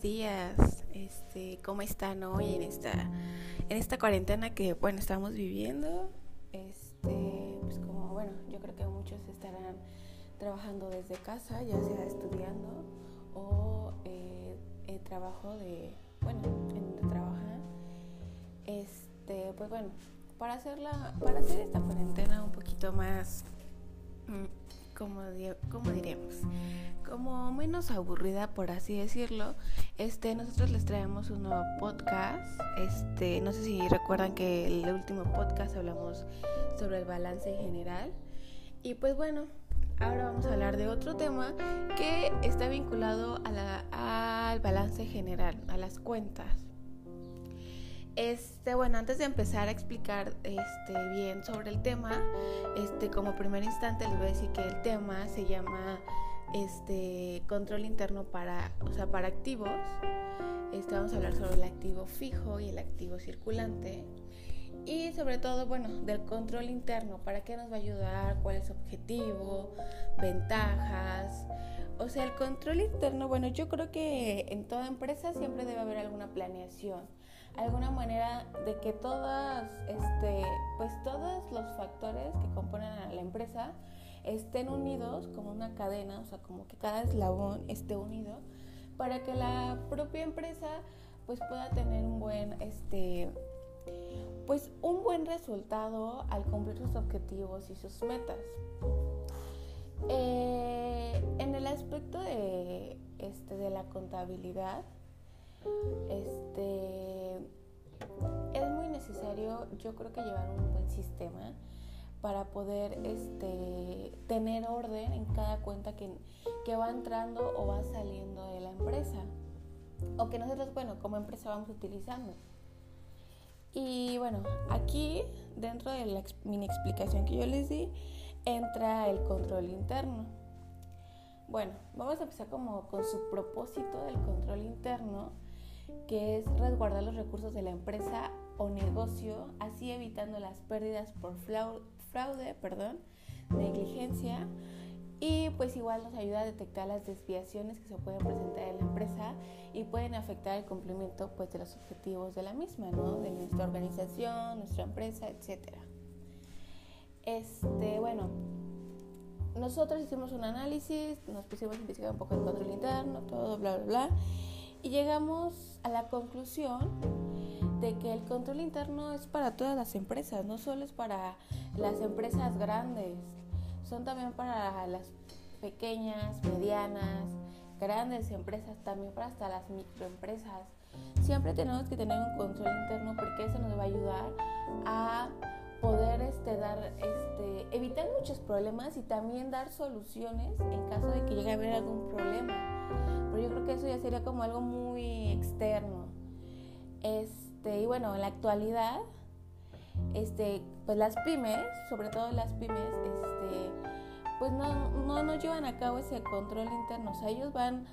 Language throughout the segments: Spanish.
días. Este, ¿cómo están hoy en esta en esta cuarentena que bueno, estamos viviendo? Este, pues como bueno, yo creo que muchos estarán trabajando desde casa, ya sea estudiando o eh, el trabajo de, bueno, en donde trabajan. Este, pues bueno, para hacerla para hacer esta cuarentena un poquito más mm, como, como diríamos, como menos aburrida, por así decirlo, este, nosotros les traemos un nuevo podcast. Este, no sé si recuerdan que el último podcast hablamos sobre el balance general. Y pues bueno, ahora vamos a hablar de otro tema que está vinculado a la, al balance general, a las cuentas. Este, bueno, antes de empezar a explicar este, bien sobre el tema, este, como primer instante les voy a decir que el tema se llama este, control interno para, o sea, para activos. Este, vamos a hablar sobre el activo fijo y el activo circulante. Y sobre todo, bueno, del control interno, para qué nos va a ayudar, cuál es su objetivo, ventajas. O sea, el control interno, bueno, yo creo que en toda empresa siempre debe haber alguna planeación alguna manera de que todas, este, pues todos los factores que componen a la empresa estén unidos como una cadena, o sea, como que cada eslabón esté unido para que la propia empresa pues pueda tener un buen, este, pues un buen resultado al cumplir sus objetivos y sus metas. Eh, en el aspecto de, este, de la contabilidad, este, es muy necesario, yo creo que llevar un buen sistema para poder este, tener orden en cada cuenta que, que va entrando o va saliendo de la empresa o que nosotros, bueno, como empresa vamos utilizando. Y bueno, aquí dentro de la mini explicación que yo les di, entra el control interno. Bueno, vamos a empezar como con su propósito del control interno que es resguardar los recursos de la empresa o negocio, así evitando las pérdidas por fraude, perdón, negligencia y pues igual nos ayuda a detectar las desviaciones que se pueden presentar en la empresa y pueden afectar el cumplimiento pues de los objetivos de la misma, ¿no? De nuestra organización, nuestra empresa, etcétera. Este, bueno, nosotros hicimos un análisis, nos pusimos a investigar un poco el control interno, todo, bla, bla, bla y llegamos a la conclusión de que el control interno es para todas las empresas, no solo es para las empresas grandes, son también para las pequeñas, medianas, grandes empresas, también para hasta las microempresas. Siempre tenemos que tener un control interno porque eso nos va a ayudar a poder este, dar, este, evitar muchos problemas y también dar soluciones en caso de que llegue a haber algún problema que eso ya sería como algo muy externo. Este, y bueno, en la actualidad, este, pues las pymes, sobre todo las pymes, este, pues no, no, no llevan a cabo ese control interno. O sea, ellos van,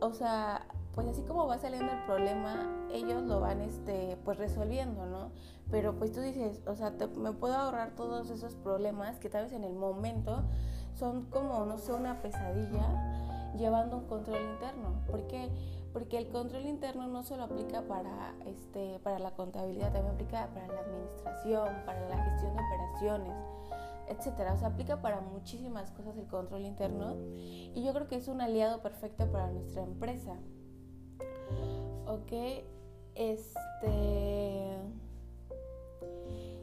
o sea, pues así como va saliendo el problema, ellos lo van, este, pues resolviendo, ¿no? Pero pues tú dices, o sea, me puedo ahorrar todos esos problemas que tal vez en el momento son como, no sé, una pesadilla llevando un control interno. ¿Por qué? Porque el control interno no solo aplica para, este, para la contabilidad, también aplica para la administración, para la gestión de operaciones, etcétera. O sea, aplica para muchísimas cosas el control interno y yo creo que es un aliado perfecto para nuestra empresa. Ok, este.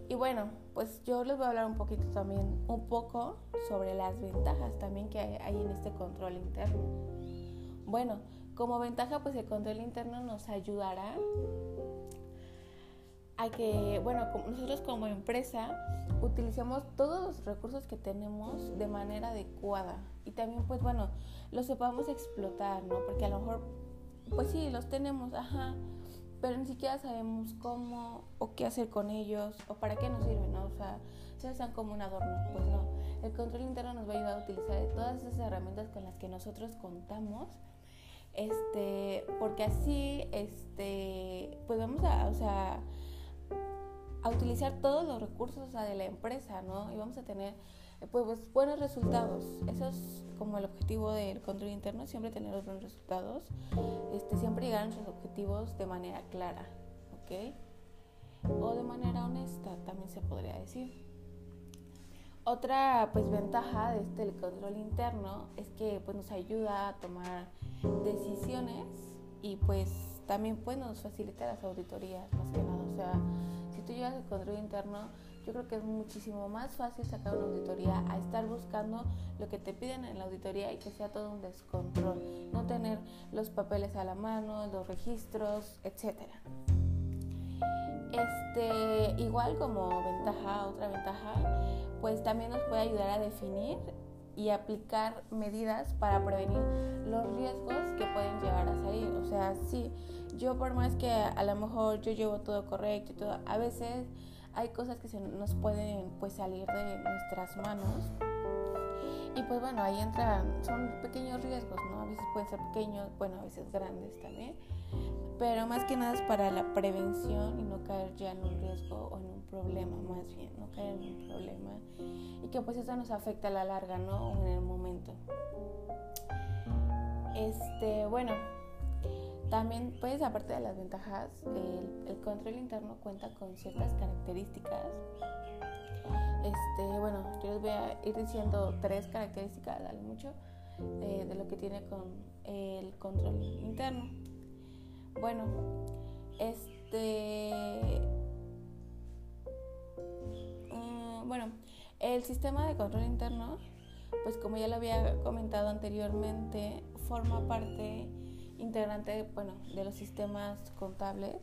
Y bueno, pues yo les voy a hablar un poquito también, un poco sobre las ventajas también que hay en este control interno. Bueno, como ventaja, pues el control interno nos ayudará a que, bueno, nosotros como empresa utilicemos todos los recursos que tenemos de manera adecuada y también, pues bueno, los sepamos explotar, ¿no? Porque a lo mejor, pues sí, los tenemos, ajá, pero ni siquiera sabemos cómo o qué hacer con ellos o para qué nos sirven, ¿no? O sea, se usan como un adorno, pues no. El control interno nos va a ayudar a utilizar todas esas herramientas con las que nosotros contamos, este, porque así, este, pues vamos a, o sea, a utilizar todos los recursos de la empresa, ¿no? Y vamos a tener pues, pues, buenos resultados. Eso es como el objetivo del control interno, siempre tener los buenos resultados, este, siempre llegar a nuestros objetivos de manera clara, ¿ok? O de manera honesta, también se podría decir. Otra pues ventaja de este el control interno es que pues nos ayuda a tomar decisiones y pues también pues nos facilita las auditorías más que nada. O sea, si tú llevas el control interno, yo creo que es muchísimo más fácil sacar una auditoría a estar buscando lo que te piden en la auditoría y que sea todo un descontrol, no tener los papeles a la mano, los registros, etcétera. Este, igual como ventaja, otra ventaja, pues también nos puede ayudar a definir y aplicar medidas para prevenir los riesgos que pueden llegar a salir. O sea, sí, yo por más que a lo mejor yo llevo todo correcto y todo, a veces hay cosas que se nos pueden pues salir de nuestras manos. Y pues bueno, ahí entran, son pequeños riesgos, ¿no? A veces pueden ser pequeños, bueno, a veces grandes también. Pero más que nada es para la prevención y no caer ya en un riesgo o en un problema, más bien, no caer en un problema. Y que pues eso nos afecta a la larga, ¿no? O en el momento. Este, bueno, también, pues, aparte de las ventajas, el, control interno cuenta con ciertas características. Este, bueno, yo les voy a ir diciendo tres características, dale mucho, eh, de lo que tiene con el control interno. Bueno, este. Mm, bueno, el sistema de control interno, pues como ya lo había comentado anteriormente, forma parte integrante bueno, de los sistemas contables,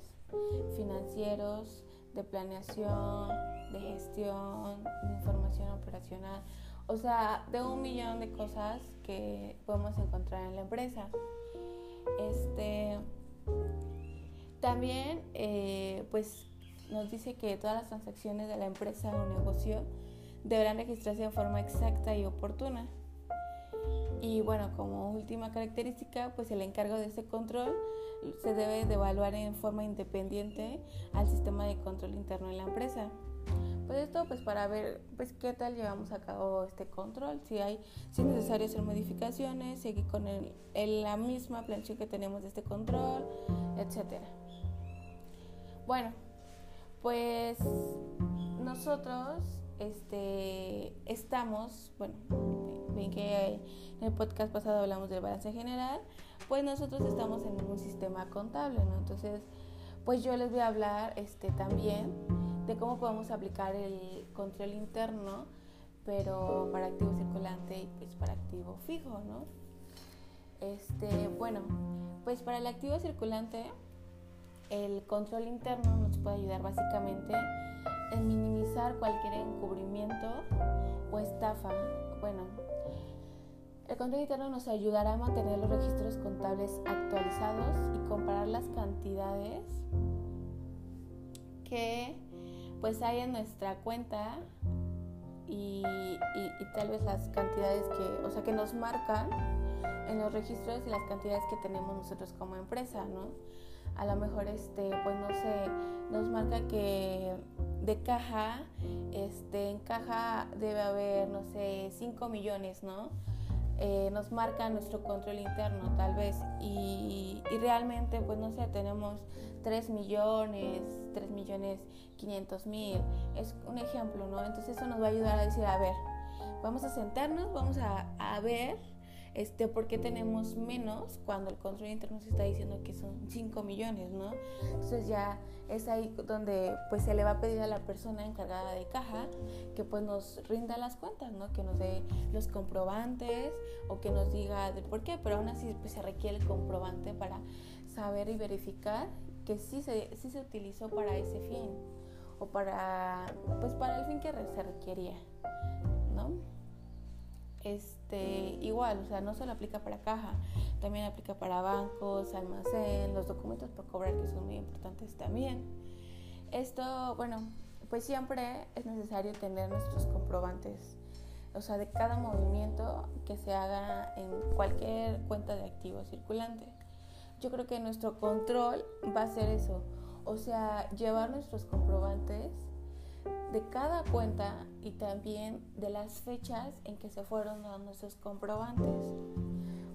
financieros, de planeación, de gestión, de información operacional, o sea, de un millón de cosas que podemos encontrar en la empresa. Este, también, eh, pues, nos dice que todas las transacciones de la empresa o negocio deberán registrarse de forma exacta y oportuna. Y bueno, como última característica, pues el encargo de este control se debe de evaluar en forma independiente al sistema de control interno de la empresa. Pues esto pues para ver pues qué tal llevamos a cabo este control, si hay si es necesario hacer modificaciones, seguir con el, la misma plancha que tenemos de este control, etcétera. Bueno, pues nosotros este estamos, bueno, ven que en el podcast pasado hablamos del balance general, pues nosotros estamos en un sistema contable, ¿no? Entonces, pues yo les voy a hablar este, también de cómo podemos aplicar el control interno, pero para activo circulante y pues para activo fijo, ¿no? Este, bueno, pues para el activo circulante, el control interno nos puede ayudar básicamente en minimizar cualquier encubrimiento o estafa. Bueno, el control interno nos ayudará a mantener los registros contables actualizados y comparar las cantidades que pues hay en nuestra cuenta y, tal vez las cantidades que, o sea, que nos marcan en los registros y las cantidades que tenemos nosotros como empresa, ¿no? A lo mejor, este, pues no sé, nos marca que de caja, este, en caja debe haber, no sé, 5 millones, ¿no? Eh, nos marca nuestro control interno tal vez y, realmente pues no sé, tenemos 3 millones, 3 millones 500 mil, es un ejemplo, ¿no? Entonces eso nos va a ayudar a decir, a ver, vamos a sentarnos, vamos a, a ver este, por qué tenemos menos cuando el control interno se está diciendo que son 5 millones, ¿no? Entonces ya es ahí donde pues se le va a pedir a la persona encargada de caja que pues nos rinda las cuentas, ¿no? Que nos dé los comprobantes o que nos diga de por qué, pero aún así pues, se requiere el comprobante para saber y verificar que sí se, sí se utilizó para ese fin o para pues para el fin que se requería, ¿no? Este, igual, o sea, no solo aplica para caja, también aplica para bancos, almacén, los documentos para cobrar que son muy importantes también. Esto, bueno, pues siempre es necesario tener nuestros comprobantes, o sea, de cada movimiento que se haga en cualquier cuenta de activo circulante. Yo creo que nuestro control va a ser eso, o sea, llevar nuestros comprobantes de cada cuenta y también de las fechas en que se fueron dando esos comprobantes.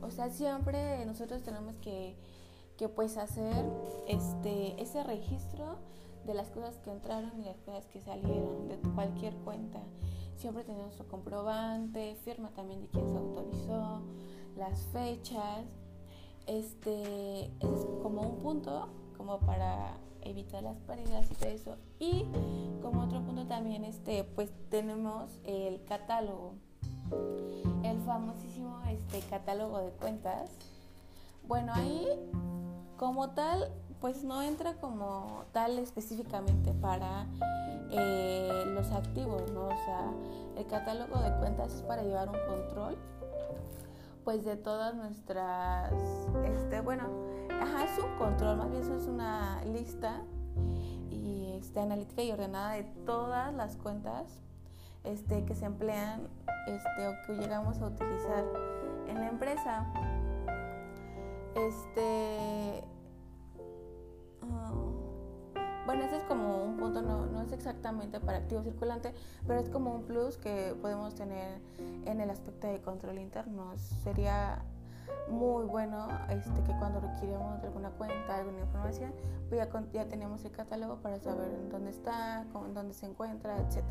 O sea, siempre nosotros tenemos que, que pues hacer este, ese registro de las cosas que entraron y las cosas que salieron de cualquier cuenta. Siempre tenemos su comprobante, firma también de quién se autorizó, las fechas. Este es como un punto como para evitar las pérdidas y todo eso. Y como otro punto también, este, pues tenemos el catálogo, el famosísimo este, catálogo de cuentas. Bueno, ahí como tal, pues no entra como tal específicamente para eh, los activos, ¿no? O sea, el catálogo de cuentas es para llevar un control, pues de todas nuestras, este, bueno, Ajá, es un control, más bien eso es una lista y este, analítica y ordenada de todas las cuentas este, que se emplean este, o que llegamos a utilizar en la empresa. Este, bueno, ese es como un punto, no, es exactamente para activo circulante, pero es como un plus que podemos tener en el aspecto de control interno. Sería muy bueno este, que cuando requiremos alguna cuenta, alguna información, pues ya, ya tenemos el catálogo para saber dónde está, dónde se encuentra, etc.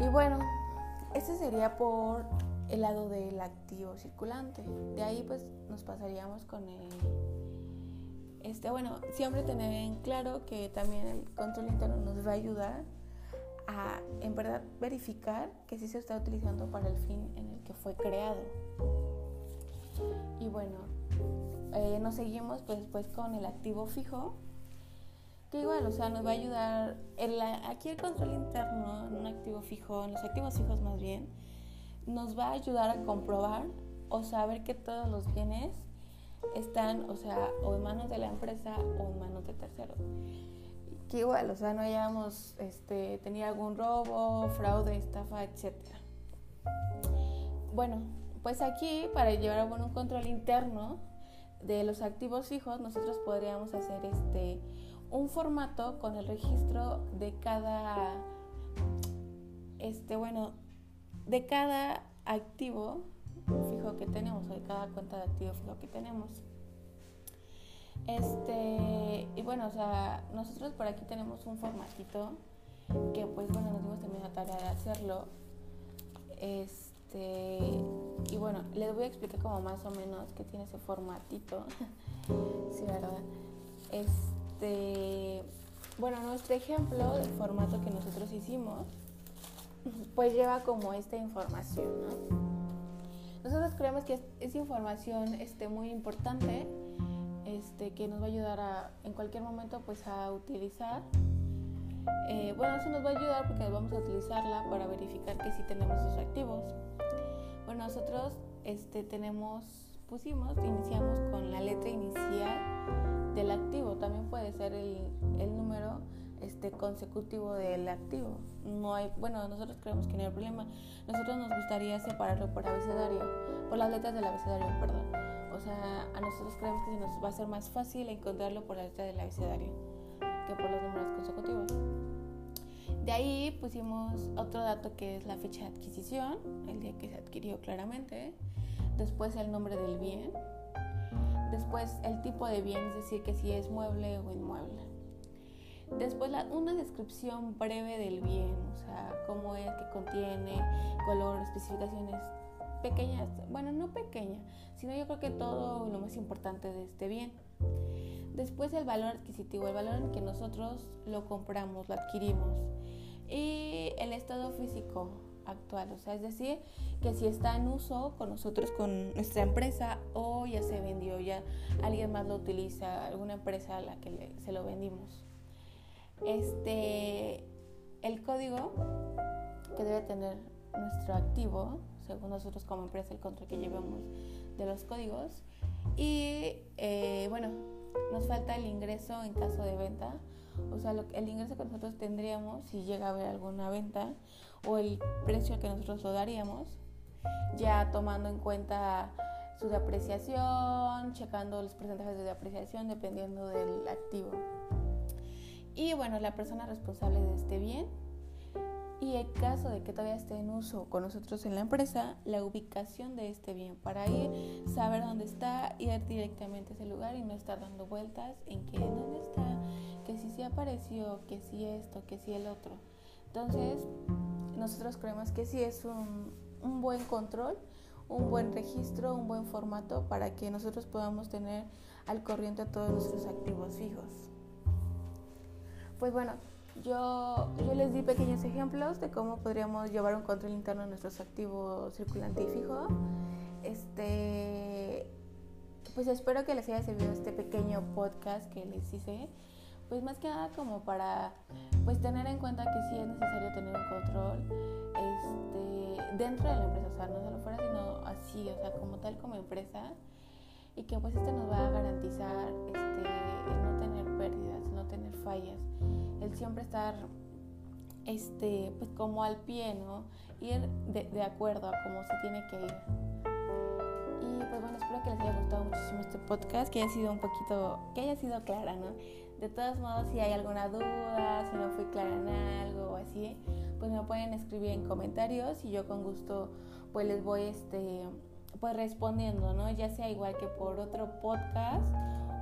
Y bueno, ese sería por el lado del activo circulante. De ahí pues nos pasaríamos con el... Este, bueno, siempre tener en claro que también el control interno nos va a ayudar a en verdad verificar que sí se está utilizando para el fin en el que fue creado. Y bueno, eh, nos seguimos pues, pues con el activo fijo, que igual, o sea, nos va a ayudar, aquí el control interno en un activo fijo, en los activos fijos más bien, nos va a ayudar a comprobar o saber que todos los bienes están, o sea, o en manos de la empresa o en manos de terceros. Que igual, o sea, no hayamos este, tenido algún robo, fraude, estafa, etc. Bueno, pues aquí, para llevar a un control interno de los activos fijos, nosotros podríamos hacer este un formato con el registro de cada este bueno de cada activo fijo que tenemos de cada cuenta de activo fijo que tenemos este y bueno o sea nosotros por aquí tenemos un formatito que pues bueno nos dimos también la tarea de hacerlo este y bueno, les voy a explicar como más o menos qué tiene ese formatito. sí, ¿verdad? Este, bueno, nuestro ejemplo del formato que nosotros hicimos, pues lleva como esta información, ¿no? Nosotros creemos que es, información este, muy importante, este, que nos va a ayudar a, en cualquier momento, pues a utilizar. Eh, bueno, eso nos va a ayudar porque vamos a utilizarla para verificar que sí tenemos esos activos. Bueno, nosotros este, tenemos, pusimos, iniciamos con la consecutivo del activo. No hay, bueno, nosotros creemos que no hay problema. Nosotros nos gustaría separarlo por abecedario, por las letras del abecedario, perdón. O sea, a nosotros creemos que nos va a ser más fácil encontrarlo por la letra del abecedario que por los números consecutivos. De ahí pusimos otro dato que es la fecha de adquisición, el día que se adquirió claramente, después el nombre del bien, después el tipo de bien, es decir, que si es mueble o inmueble. Después una descripción breve del bien, o sea, cómo es, que contiene, color, especificaciones pequeñas, bueno, no pequeña, sino yo creo que todo lo más importante de este bien. Después el valor adquisitivo, el valor en que nosotros lo compramos, lo adquirimos. Y el estado físico actual, o sea, es decir, que si está en uso con nosotros, con nuestra empresa, o ya se vendió, ya alguien más lo utiliza, alguna empresa a la que se lo vendimos. Este, el código que debe tener nuestro activo, según nosotros como empresa, el control que llevamos de los códigos. Y eh, bueno, nos falta el ingreso en caso de venta, o sea, el ingreso que nosotros tendríamos si llega a haber alguna venta o el precio que nosotros lo daríamos, ya tomando en cuenta su depreciación, checando los porcentajes de depreciación dependiendo del activo. Y bueno, la persona responsable de este bien y en caso de que todavía esté en uso con nosotros en la empresa, la ubicación de este bien para ir, saber dónde está, ir directamente a ese lugar y no estar dando vueltas en que dónde está, que si se apareció, que si esto, que si el otro. Entonces, nosotros creemos que sí es un, un buen control, un buen registro, un buen formato para que nosotros podamos tener al corriente a todos nuestros activos fijos. Pues bueno, yo, yo les di pequeños ejemplos de cómo podríamos llevar un control interno en nuestros activos circulante y fijo. Este, pues espero que les haya servido este pequeño podcast que les hice. Pues más que nada como para pues tener en cuenta que sí es necesario tener un control este, dentro de la empresa, o sea, no solo fuera, sino así, o sea, como tal como empresa y que pues este nos va a garantizar este, el no tener pérdidas, no tener fallas, el siempre estar este, pues como al pie, ¿no? Ir de, de acuerdo a cómo se tiene que ir. Y pues bueno, espero que les haya gustado muchísimo este podcast, que haya sido un poquito, que haya sido clara, ¿no? De todos modos, si hay alguna duda, si no fui clara en algo o así, pues me pueden escribir en comentarios y yo con gusto pues les voy este pues respondiendo, ¿no? Ya sea igual que por otro podcast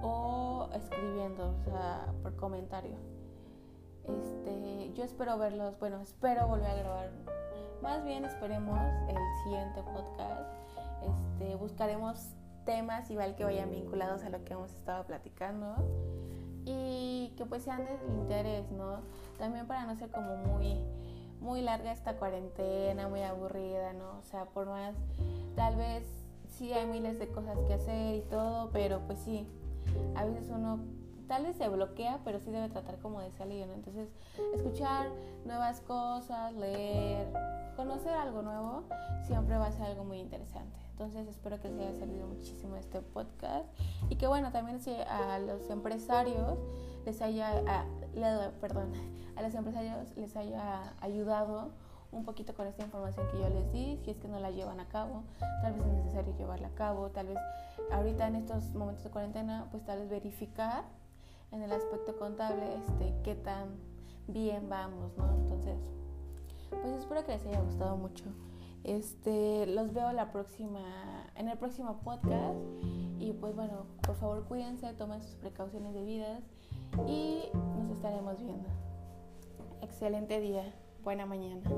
o escribiendo, o sea, por comentario. Este, yo espero verlos, bueno, espero volver a grabar. Más bien esperemos el siguiente podcast. Este, buscaremos temas igual que vayan vinculados a lo que hemos estado platicando y que pues sean de interés, ¿no? También para no ser como muy muy larga esta cuarentena, muy aburrida, ¿no? O sea, por más Tal vez sí hay miles de cosas que hacer y todo, pero pues sí, a veces uno tal vez se bloquea, pero sí debe tratar como de salir. Entonces, escuchar nuevas cosas, leer, conocer algo nuevo, siempre va a ser algo muy interesante. Entonces, espero que les haya servido muchísimo este podcast y que bueno, también si a los empresarios les haya, a, perdón, a los empresarios les haya ayudado un poquito con esta información que yo les di, si es que no la llevan a cabo, tal vez es necesario llevarla a cabo, tal vez ahorita en estos momentos de cuarentena, pues tal vez verificar en el aspecto contable este, qué tan bien vamos, ¿no? Entonces, pues espero que les haya gustado mucho. Este, los veo la próxima, en el próximo podcast y pues bueno, por favor cuídense, tomen sus precauciones debidas y nos estaremos viendo. Excelente día. Buena mañana.